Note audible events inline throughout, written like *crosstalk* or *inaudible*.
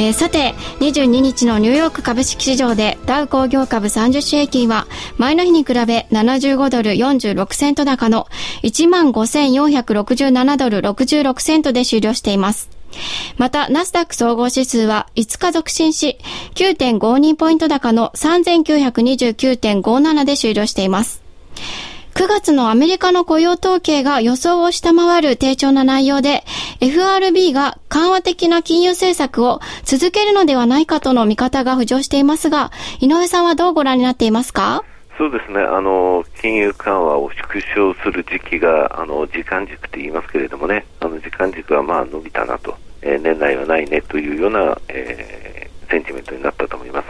えー、さて、22日のニューヨーク株式市場でダウ工業株30種平均は前の日に比べ75ドル46セント高の15,467ドル66セントで終了しています。また、ナスダック総合指数は5日続伸し、9.52ポイント高の3929.57で終了しています。9月のアメリカの雇用統計が予想を下回る低調な内容で、FRB が緩和的な金融政策を続けるのではないかとの見方が浮上していますが、井上さんはどうご覧になっていますか？そうですね、あの金融緩和を縮小する時期があの時間軸って言いますけれどもね、あの時間軸はまあ伸びたなと、えー、年内はないねというような、えーセンチメントになったと思います。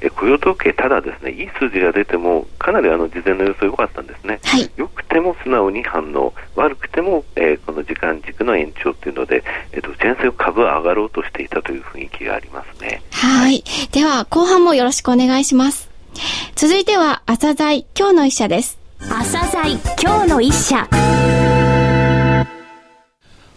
え雇用統計、ただですね、いい数字が出ても、かなりあの事前の予想良かったんですね。はい、良くても素直に反応、悪くても、えー、この時間軸の延長っていうので、えー、どちらにせよ株は上がろうとしていたという雰囲気がありますね。はい。では、後半もよろしくお願いします。続いては、朝鮮今日の一社です。朝鮮今日の一社。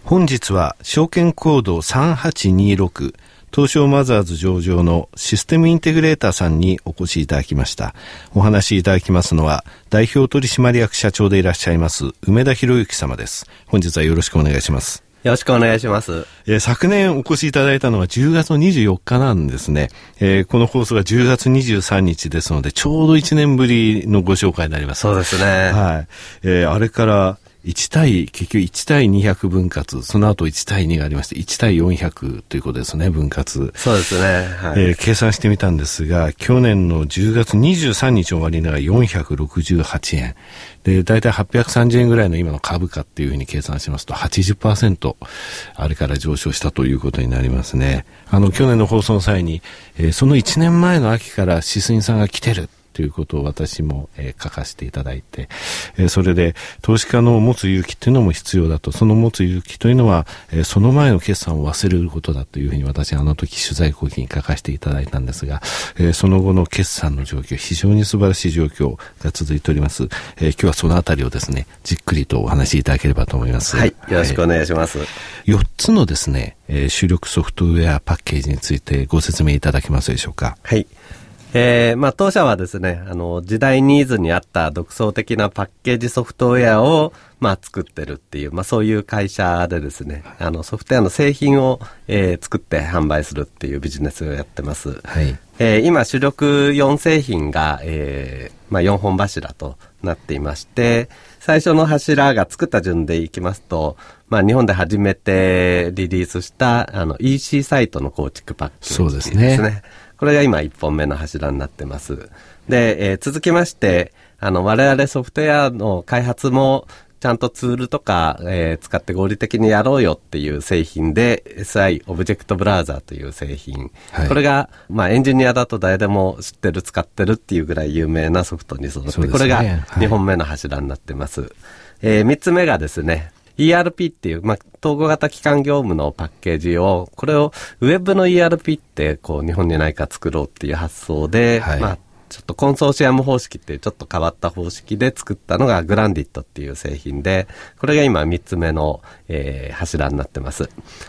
本日は証券コード3826東証マザーズ上場のシステムインテグレーターさんにお越しいただきました。お話しいただきますのは、代表取締役社長でいらっしゃいます、梅田博之様です。本日はよろしくお願いします。よろしくお願いします。えー、昨年お越しいただいたのは10月24日なんですね。えー、この放送が10月23日ですので、ちょうど1年ぶりのご紹介になります。そうですね。はい。えー、あれから1対、結局1対200分割、その後1対2がありまして、1対400ということですね、分割。そうですね。はい、えー、計算してみたんですが、去年の10月23日終わりながら468円。で、大体830円ぐらいの今の株価っていうふうに計算しますと80%あれから上昇したということになりますね。あの、去年の放送の際に、えー、その1年前の秋からシスインさんが来てるということを私も、えー、書かせていただいて、えー、それで投資家の持つ勇気っていうのも必要だと、その持つ勇気というのは、えー、その前の決算を忘れることだというふうに私あの時取材後期に書かせていただいたんですが、えー、その後の決算の状況、非常に素晴らしい状況が続いております。えー、今日はそのあたりをですね、じっくりとお話しいただければと思います。はい、よろしくお願いします。4つのですね、えー、主力ソフトウェアパッケージについてご説明いただけますでしょうか。はい。えー、まあ当社はですね、あの、時代ニーズに合った独創的なパッケージソフトウェアを、まあ作ってるっていう、まあそういう会社でですね、あの、ソフトウェアの製品を、えー、作って販売するっていうビジネスをやってます。はい。えー、今主力4製品が、えー、まあ4本柱となっていまして、最初の柱が作った順でいきますと、まあ日本で初めてリリースしたあの EC サイトの構築パッケージですね。そうですね。これが今1本目の柱になってます。で、えー、続きまして、あの、我々ソフトウェアの開発も、ちゃんとツールとか、えー、使って合理的にやろうよっていう製品で、SI、オブジェクトブラウザーという製品。はい、これが、まあ、エンジニアだと誰でも知ってる、使ってるっていうぐらい有名なソフトに育って、ね、これが2本目の柱になってます。はい、えー、3つ目がですね、ERP っていう、まあ、統合型機関業務のパッケージを、これをウェブの ERP って、こう、日本にないか作ろうっていう発想で、はい、まあ、ちょっとコンソーシアム方式っていうちょっと変わった方式で作ったのがグランディットっていう製品で、これが今3つ目の、えー、柱になってます。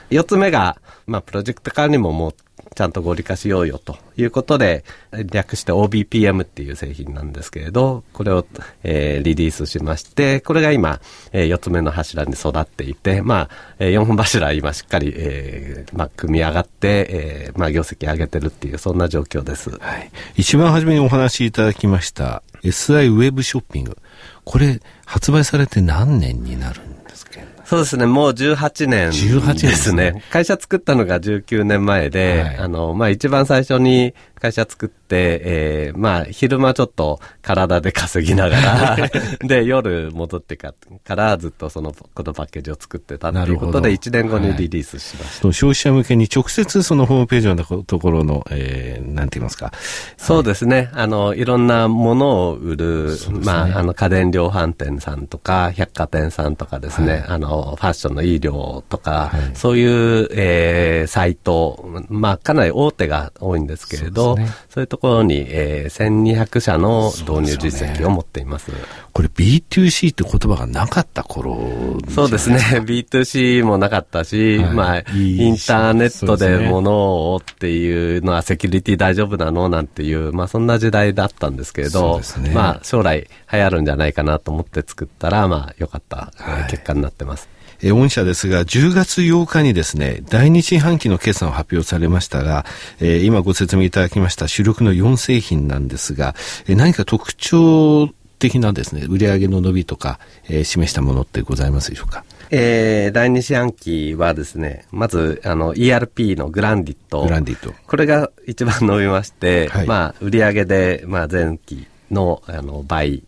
4つ目が、まあ、プロジェクト管理ももうちゃんと合理化しようよということで、略して OBPM っていう製品なんですけれど、これを、えー、リリースしまして、これが今、えー、4つ目の柱に育っていて、まあ、えー、4本柱今しっかり、えー、まあ、組み上がって、えー、まあ、業績上げてるっていう、そんな状況です。はい。一番初めにお話しいただきました、SI ウェブショッピング。これ、発売されて何年になるんですか？そうですね、もう18年ですね。ね。会社作ったのが19年前で、はい、あの、まあ、一番最初に会社作って、えー、まあ、昼間ちょっと体で稼ぎながら *laughs* で、夜戻ってかからずっとその、このパッケージを作ってたっていうことで、1年後にリリースしました。はい、消費者向けに直接そのホームページのところの、えー、なんて言いますか。そうですね。あの、いろんなものを売る、ね、まあ、あの、家電量販店さんとか、百貨店さんとかですね、はい、あの、ファッションの医療とか、はい、そういう、えー、サイト、まあ、かなり大手が多いんですけれど、そう、ね,、いうところに、えー、1200社の導入実績を持っています。すね、これ B2C って言葉がなかった頃そうですね。B2C もなかったし、はい、まあ、インターネットで物をっていうのはセキュリティ大丈夫なのなんていう、まあそんな時代だったんですけれど、ね、まあ将来流行るんじゃないかなと思って作ったら、まあ良かった、結果になってます。え御社ですが、10月8日にですね、第2四半期の決算を発表されましたが、えー、今ご説明いただきました主力の4製品なんですが、えー、何か特徴的なですね、売上の伸びとか、えー、示したものってございますでしょうか？えー、第2四半期はですね、まず、あの、ERP のグランディット。グランディット。これが一番伸びまして、はい、まあ、売上で、まあ、前期の、あの、倍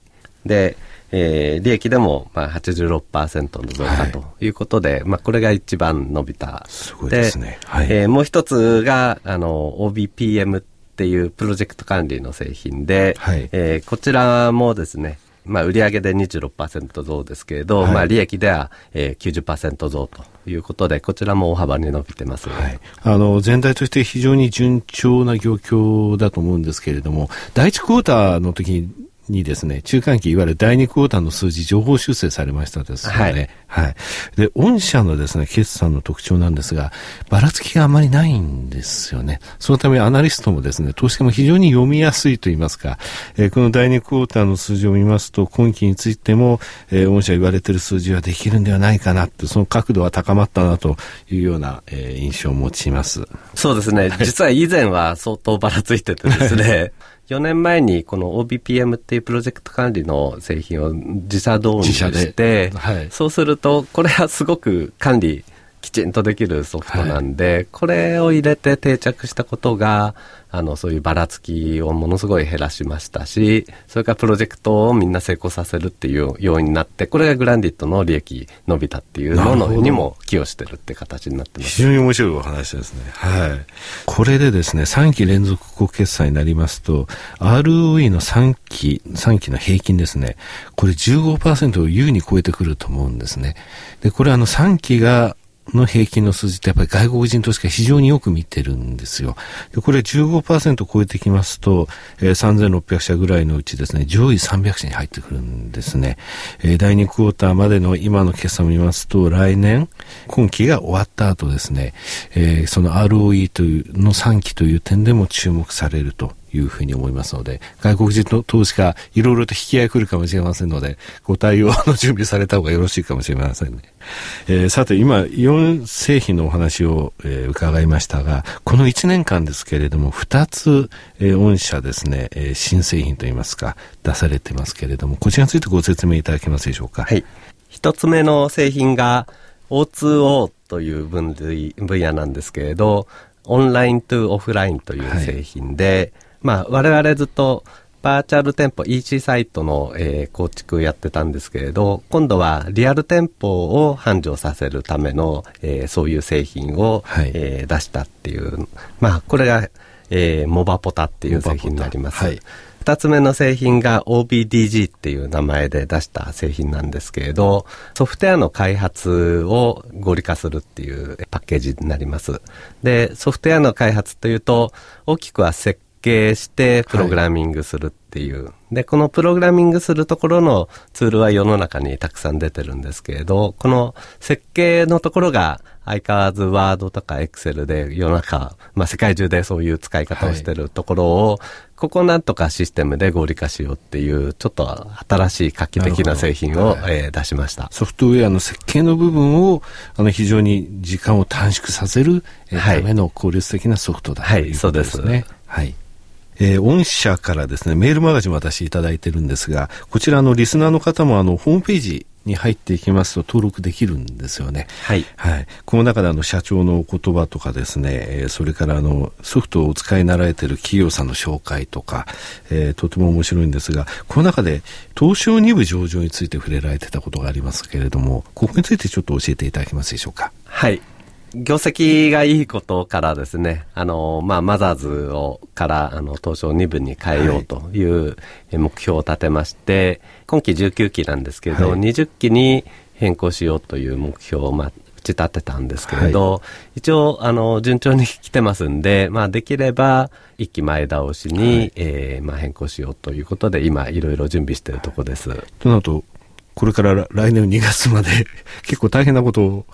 で、えー、利益でもまあ86%の増加ということで、はい、まあこれが一番伸びた。すごいですね。はい、えー、もう一つが、あの、OBPM っていうプロジェクト管理の製品で、はい、えー、こちらもですね、まあ、売上で26%増ですけれど、はい、まあ、利益では、えー、90%増ということで、こちらも大幅に伸びてます、はい、あの全体として非常に順調な業況だと思うんですけれども、第一クォーターの時ににですね、中間期、いわゆる第2クォーターの数字、情報修正されましたですよね。はい。はい。で、御社のですね、決算の特徴なんですが、ばらつきがあまりないんですよね。そのため、アナリストもですね、投資家も非常に読みやすいと言いますか、えー、この第2クォーターの数字を見ますと、今期についても、えー、御社言われている数字はできるんではないかなって、その角度は高まったなというような、えー、印象を持ちます。そうですね。実は以前は相当ばらついててですね、*laughs* 4年前にこの OBPM っていうプロジェクト管理の製品を自社導入して、はい、そうすると、これはすごく管理きちんとできるソフトなんで、はい、これを入れて定着したことが、あの、そういうばらつきをものすごい減らしましたし、それからプロジェクトをみんな成功させるっていうようになって、これがグランディットの利益伸びたっていうのにも寄与してるって形になってます。非常に面白いお話ですね。はい。これでですね、3期連続国決済になりますと、ROE の3期、3期の平均ですね、これ15%を優に超えてくると思うんですね。で、これあの3期がの平均の数字ってやっぱり外国人投資家非常によく見てるんですよ。でこれ15%超えてきますと、えー、3600社ぐらいのうちですね、上位300社に入ってくるんですね。えー、第2クォーターまでの今の決算を見ますと、来年、今期が終わった後ですね、えー、その ROE というの3期という点でも注目されるというふうに思いますので、外国人の投資家、いろいろと引き合い来るかもしれませんので、ご対応の準備された方がよろしいかもしれませんね。えー、さて、今、イオン製品のお話を、えー、伺いましたが、この1年間ですけれども、2つ、えー、御社ですね、えー、新製品といいますか、出されてますけれども、こちらについてご説明いただけますでしょうか？はい。一つ目の製品が、O2O という分類、分野なんですけれど、オンライントゥオフラインという製品で、はいまあ、我々ずっとバーチャル店舗 EC サイトの、えー、構築やってたんですけれど、今度はリアル店舗を繁盛させるための、えー、そういう製品を、はい、えー、出したっていう、まあ、これが、えー、モバポタっていう製品になります。はい二つ目の製品が OBDG っていう名前で出した製品なんですけれど、ソフトウェアの開発を合理化するっていうパッケージになります。で、ソフトウェアの開発というと、大きくは設計してプログラミングするっていう、はい、で、このプログラミングするところのツールは世の中にたくさん出てるんですけれど、この設計のところが相変わらずワードとかエクセルで世の中、まあ世界中でそういう使い方をしてるところを、はい、ここなんとかシステムで合理化しようっていう、ちょっと新しい画期的な製品を、はい、えー、出しました。ソフトウェアの設計の部分を、あの非常に時間を短縮させる、えー、ための効率的なソフトだということですね。はい、そうです。はい。えー、御社からですね、メールマガジン私いただいてるんですが、こちらのリスナーの方もあの、ホームページに入っていきますと登録できるんですよね。はい。はい。この中であの社長の言葉とかですね、えー、それからあのソフトをお使いになられている企業さんの紹介とか、えー、とても面白いんですが、この中で東証2部上場について触れられてたことがありますけれども、ここについてちょっと教えていただけますでしょうか？はい。業績がいいことからですね、あの、まあ、マザーズを、から、あの、東証2部に変えようという目標を立てまして、はい、今期19期なんですけど、はい、20期に変更しようという目標を、まあ、打ち立てたんですけれど、はい、一応、あの、順調に来てますんで、まあ、できれば、一期前倒しに、はい、えー、まあ、変更しようということで、今、いろいろ準備しているところです。となると、これから来年2月まで *laughs* 結構大変なことを、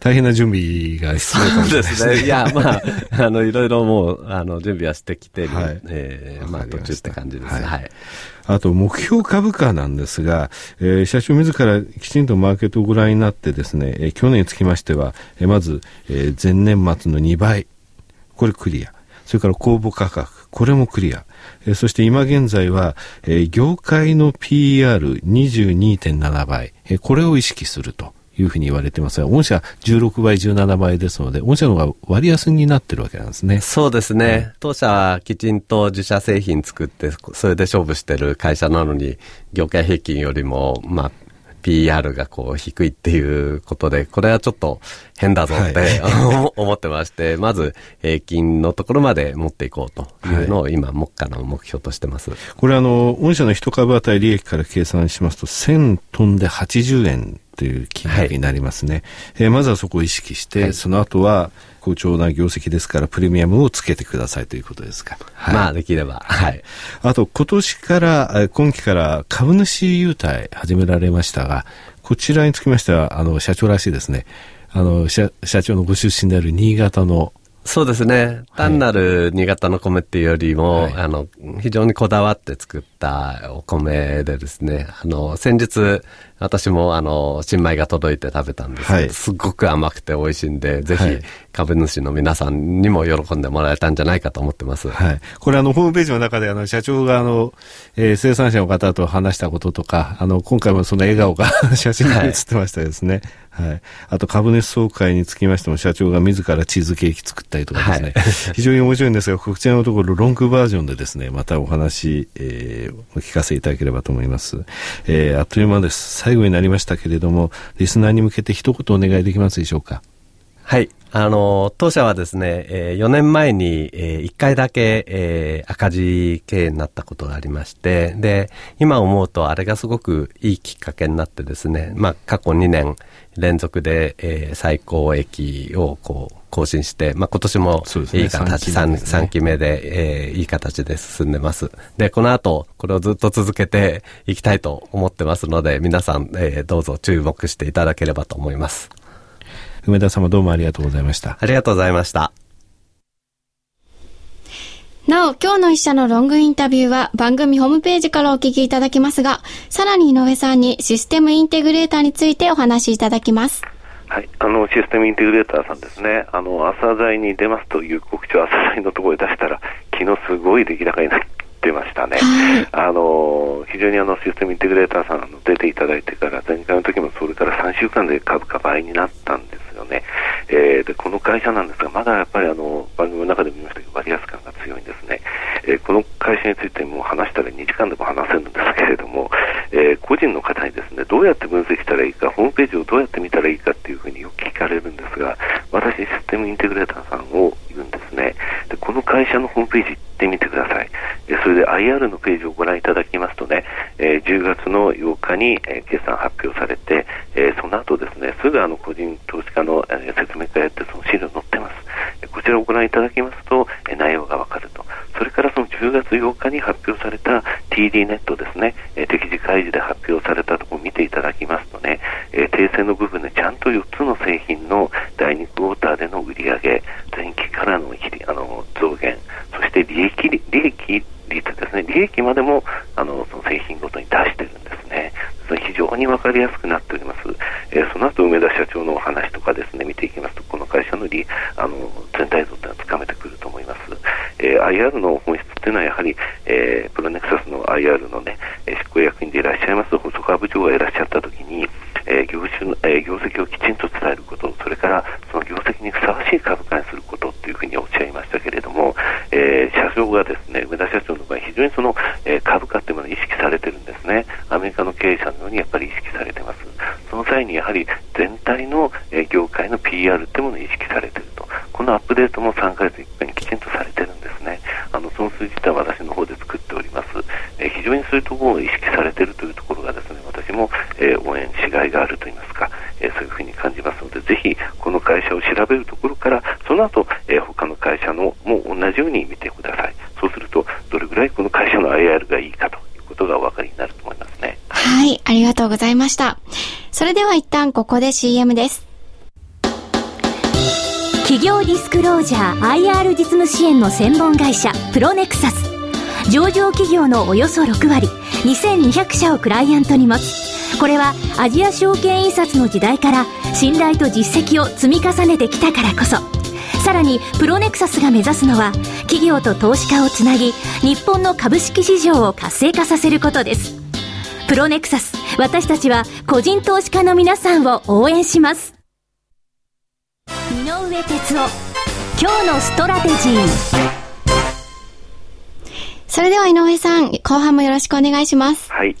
大変な準備が必要かもしれないですね。いや、まあ、あの、いろいろもう、あの、準備はしてきてる、はい、えー、まあ、途中って感じです。はい、はい。あと、目標株価なんですが、えー、社長自らきちんとマーケットをご覧になってですね、えー、去年につきましては、えー、まず、えー、前年末の2倍、これクリア。それから公募価格、これもクリア。えそして今現在は、え業界の PR22.7 倍、えこれを意識すると。いうふうに言われてますが、御社16倍、17倍ですので、御社の方が割安になってるわけなんですね。そうですね。当社はきちんと自社製品作って、それで勝負してる会社なのに、業界平均よりも、まあ、PR がこう低いっていうことで、これはちょっと変だぞって、はい、*laughs* 思ってまして、まず平均のところまで持っていこうというのを今、目下の目標としてます。これあの、御社の一株当たり利益から計算しますと、1000トンで80円という金額になりますね。はい、えー、まずはそこを意識して、はい、その後は好調な業績ですからプレミアムをつけてくださいということですか。はい、まあできれば。はい。あと今年から、今期から株主優待始められましたが、こちらにつきましては、あの、社長らしいですね。あの、社社長のご出身である新潟のそうですね。単なる新潟の米っていうよりも、はい、あの、非常にこだわって作ったお米でですね、あの、先日、私もあの、新米が届いて食べたんですけど、はい、すごく甘くて美味しいんで、ぜひ、株主の皆さんにも喜んでもらえたんじゃないかと思ってます。はい。これあの、ホームページの中であの、社長があの、えー、生産者の方と話したこととか、あの、今回もその笑顔が *laughs* 写真に写ってましたですね。はいはい。あと株主総会につきましても社長が自らチーズケーキ作ったりとかですね。はい、*laughs* 非常に面白いんですが、こちらのところロングバージョンでですね、またお話、えー、お聞かせいただければと思います。えー、あっという間です。最後になりましたけれども、リスナーに向けて一言お願いできますでしょうか？はい。あの、当社はですね、えー、4年前に、えー、1回だけ、えー、赤字経営になったことがありまして、で、今思うとあれがすごくいいきっかけになってですね、まあ、過去2年連続で、えー、最高益をこう、更新して、まあ、今年もいい形、ね、3, 3期目で、えー、いい形で進んでます。で、この後、これをずっと続けていきたいと思ってますので、皆さん、えー、どうぞ注目していただければと思います。梅田様どうもありがとうございました。ありがとうございました。なお、今日の一社のロングインタビューは番組ホームページからお聞きいただけますが、さらに井上さんにシステムインテグレーターについてお話しいただきます。はい、あのシステムインテグレーターさんですね、あの朝材に出ますという告知を朝材のところで出したら、昨日すごい出来高になってましたね、あの非常にあのシステムインテグレーターさんの出ていただいてから、前回の時もそれから3週間で株価倍になったんですよね、えー、でこの会社なんですが、まだやっぱりあの番組の中で見ましたけど、割安感が強いんですね、えー、この会社についても話したら2時間でも話せるんですけれども、えー、個人の方にですねどうやって分析したらいいか、ホームページをどうやって見たらいいかっていうふうによく聞かれるんですが、私、システムインテグレーターさんを言うんですね、でこの会社のホームページ行ってみてください、でそれで IR のページをご覧いただきますとね、えー、10月の8日に、えー、決算発表されて、えー、そのねすぐあの個人投資家の、説明会やってその資料載ってます、こちらをご覧いただきますと、内容がわかると、それからその10月8日に発表された TD ネットですね、え、適時開示で発表されたところを見ていただきますとね、え、訂正の部分でちゃんと4つの製品の第2クォーターでの売り上げ前期からのあの増減、そして利益利益率ですね、利益までもあのその製品ごとに出してるんですね。非常に分かりやすくなえー、株価っていうものが意識されてるんですね、アメリカの経営者のようにやっぱり意識されてます、その際にやはり全体の、えー、業界の PR っていうものが意識されてると、このアップデートも3ヶ月いました。それでは一旦ここで CM です。企業ディスクロージャー IR 実務支援の専門会社プロネクサス上場企業のおよそ6割2200社をクライアントに持つこれはアジア証券印刷の時代から信頼と実績を積み重ねてきたからこそさらにプロネクサスが目指すのは企業と投資家をつなぎ日本の株式市場を活性化させることですプロネクサス私たちは個人投資家の皆さんを応援します井上哲夫今日のストラテジーそれでは井上さん、後半もよろしくお願いします。はい。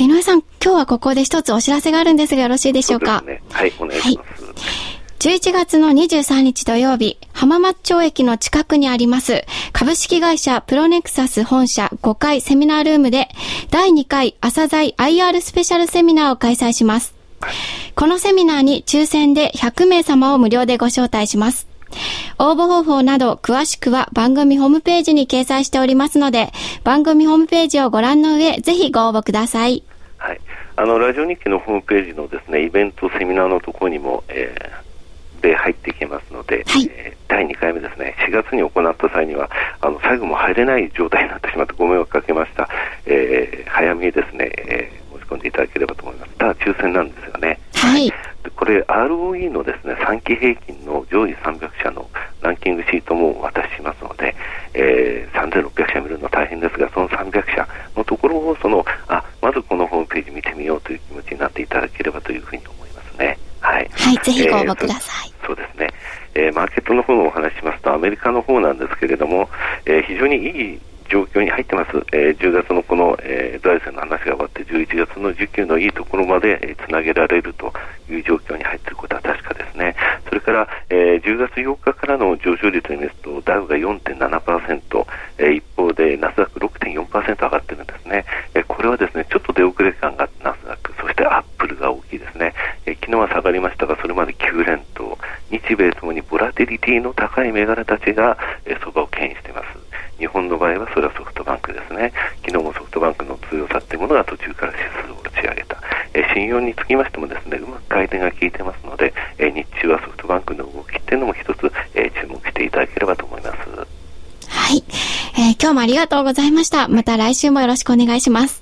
井上さん、今日はここで一つお知らせがあるんですがよろしいでしょうか？ね、はい、お願いします。はい11月の23日土曜日、浜松町駅の近くにあります、株式会社プロネクサス本社5階セミナールームで、第2回朝鮮 IR スペシャルセミナーを開催します。このセミナーに抽選で100名様を無料でご招待します。応募方法など詳しくは番組ホームページに掲載しておりますので、番組ホームページをご覧の上、ぜひご応募ください。はい。あの、ラジオ日記のホームページのですね、イベント、セミナーのところにも、えー、で入っていけますので、はい、えー、第2回目ですね、4月に行った際には、あの、最後も入れない状態になってしまってご迷惑かけました。えー、早めにですね、えー、申し込んでいただければと思います。ただ、抽選なんですよね。はい。これ ROE のですね3期平均の上位300社のランキングシートもお渡ししますので、えー、3600社見るの大変ですがその300社のところをそのあまずこのホームページ見てみようという気持ちになっていただければというふうに思いますね。はい、はい、ぜひご応募ください。えー、えー、マーケットの方のお話しますとアメリカの方なんですけれども、えー、非常にいい状況に入ってます、えー、10月のこの、えー、財政の話が終わって11月の需給のいいところまで、えー、つなげられるという状況に入っていることは確かですね。それから、えー、10月8日からの上昇率を見ますとダウが4.7%、えー、一方でナスダック6.4%上がってるんですね、えー、これはですねちょっと出遅れ感がナスダックそしてアッププルが大きいですね、えー、昨日は下がりましたがそれまで9連投日米ともにボラティリティの高い銘柄たちが相場、を牽引しています日本の場合はそれはソフトバンクですね。昨日もソフトバンクの強さっていうものが途中から指数を打ち上げた。え信用につきましてもですね、うまく回転が効いてますので、え日中はソフトバンクの動きっていうのも一つ、えー注目していただければと思います。はい、えー、今日もありがとうございました。また来週もよろしくお願いします。